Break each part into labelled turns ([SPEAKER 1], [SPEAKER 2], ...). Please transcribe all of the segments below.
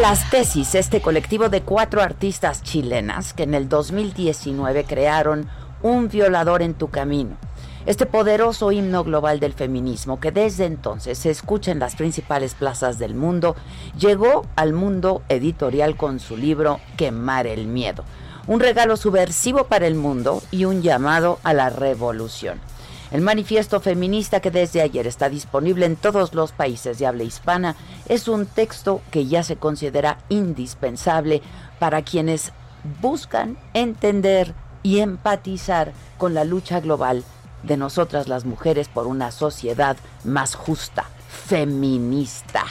[SPEAKER 1] Las Tesis, este colectivo de cuatro artistas chilenas que en el 2019 crearon Un violador en tu camino. Este poderoso himno global del feminismo que desde entonces se escucha en las principales plazas del mundo, llegó al mundo editorial con su libro Quemar el Miedo. Un regalo subversivo para el mundo y un llamado a la revolución. El manifiesto feminista que desde ayer está disponible en todos los países de habla hispana es un texto que ya se considera indispensable para quienes buscan entender y empatizar con la lucha global de nosotras las mujeres por una sociedad más justa, feminista.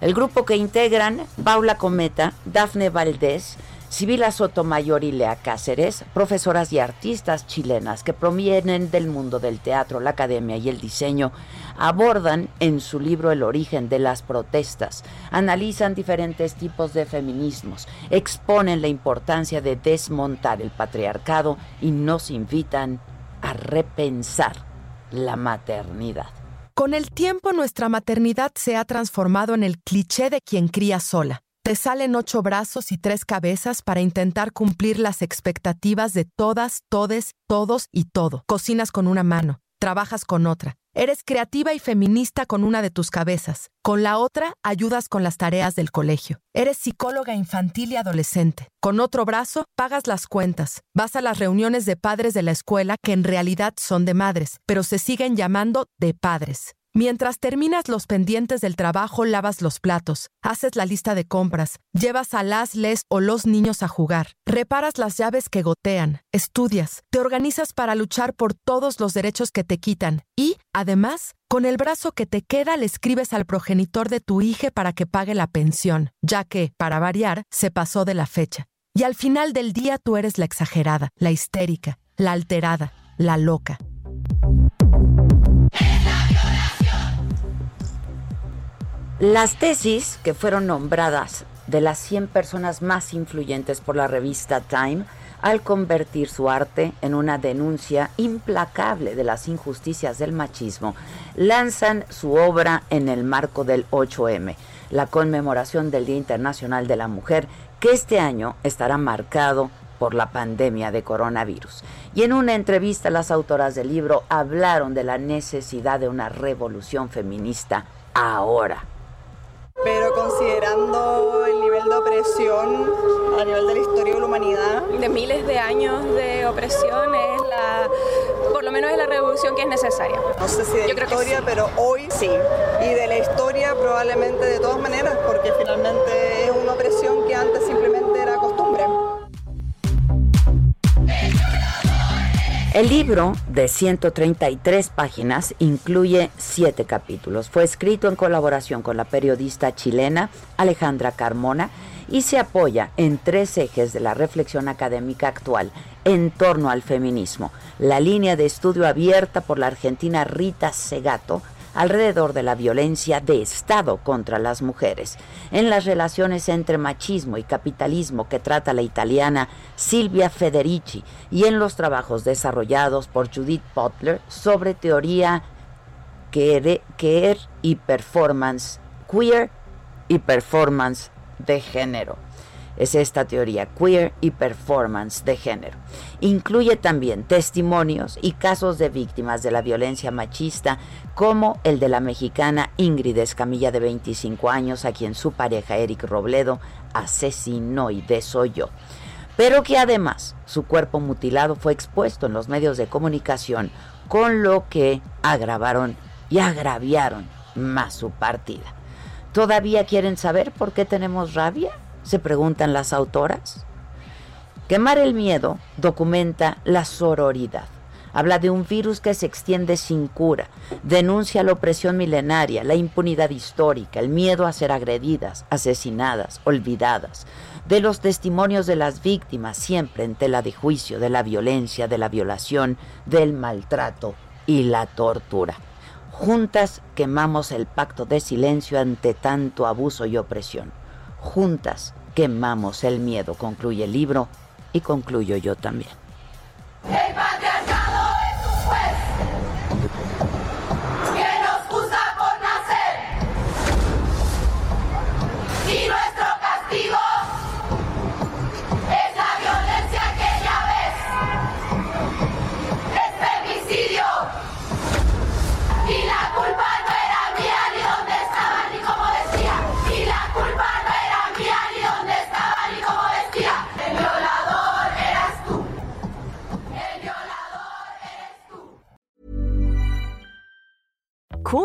[SPEAKER 1] El grupo que integran Paula Cometa, Dafne Valdés, Sibila Sotomayor y Lea Cáceres, profesoras y artistas chilenas que provienen del mundo del teatro, la academia y el diseño, abordan en su libro El origen de las protestas, analizan diferentes tipos de feminismos, exponen la importancia de desmontar el patriarcado y nos invitan a repensar la maternidad.
[SPEAKER 2] Con el tiempo nuestra maternidad se ha transformado en el cliché de quien cría sola. Te salen ocho brazos y tres cabezas para intentar cumplir las expectativas de todas, todes, todos y todo. Cocinas con una mano, trabajas con otra. Eres creativa y feminista con una de tus cabezas. Con la otra ayudas con las tareas del colegio. Eres psicóloga infantil y adolescente. Con otro brazo pagas las cuentas. Vas a las reuniones de padres de la escuela que en realidad son de madres, pero se siguen llamando de padres. Mientras terminas los pendientes del trabajo, lavas los platos, haces la lista de compras, llevas a las, les o los niños a jugar, reparas las llaves que gotean, estudias, te organizas para luchar por todos los derechos que te quitan y, además, con el brazo que te queda le escribes al progenitor de tu hija para que pague la pensión, ya que, para variar, se pasó de la fecha. Y al final del día tú eres la exagerada, la histérica, la alterada, la loca.
[SPEAKER 1] Las tesis que fueron nombradas de las 100 personas más influyentes por la revista Time al convertir su arte en una denuncia implacable de las injusticias del machismo, lanzan su obra en el marco del 8M, la conmemoración del Día Internacional de la Mujer, que este año estará marcado por la pandemia de coronavirus. Y en una entrevista las autoras del libro hablaron de la necesidad de una revolución feminista ahora.
[SPEAKER 3] Considerando el nivel de opresión a nivel de la historia de la humanidad,
[SPEAKER 4] de miles de años de opresión es la, por lo menos es la revolución que es necesaria.
[SPEAKER 3] No sé si de
[SPEAKER 4] Yo
[SPEAKER 3] la historia,
[SPEAKER 4] sí.
[SPEAKER 3] pero hoy sí. Y de la historia probablemente de todas maneras, porque finalmente es una
[SPEAKER 1] El libro, de 133 páginas, incluye siete capítulos. Fue escrito en colaboración con la periodista chilena Alejandra Carmona y se apoya en tres ejes de la reflexión académica actual en torno al feminismo. La línea de estudio abierta por la argentina Rita Segato alrededor de la violencia de Estado contra las mujeres, en las relaciones entre machismo y capitalismo que trata la italiana Silvia Federici y en los trabajos desarrollados por Judith Butler sobre teoría queer, queer y performance, queer y performance de género. Es esta teoría, queer y performance de género. Incluye también testimonios y casos de víctimas de la violencia machista, como el de la mexicana Ingrid Escamilla de 25 años, a quien su pareja Eric Robledo asesinó y desolló. Pero que además su cuerpo mutilado fue expuesto en los medios de comunicación, con lo que agravaron y agraviaron más su partida. ¿Todavía quieren saber por qué tenemos rabia? Se preguntan las autoras. Quemar el miedo documenta la sororidad. Habla de un virus que se extiende sin cura, denuncia la opresión milenaria, la impunidad histórica, el miedo a ser agredidas, asesinadas, olvidadas, de los testimonios de las víctimas siempre en tela de juicio de la violencia, de la violación, del maltrato y la tortura. Juntas quemamos el pacto de silencio ante tanto abuso y opresión. Juntas quemamos el miedo, concluye el libro y concluyo yo también.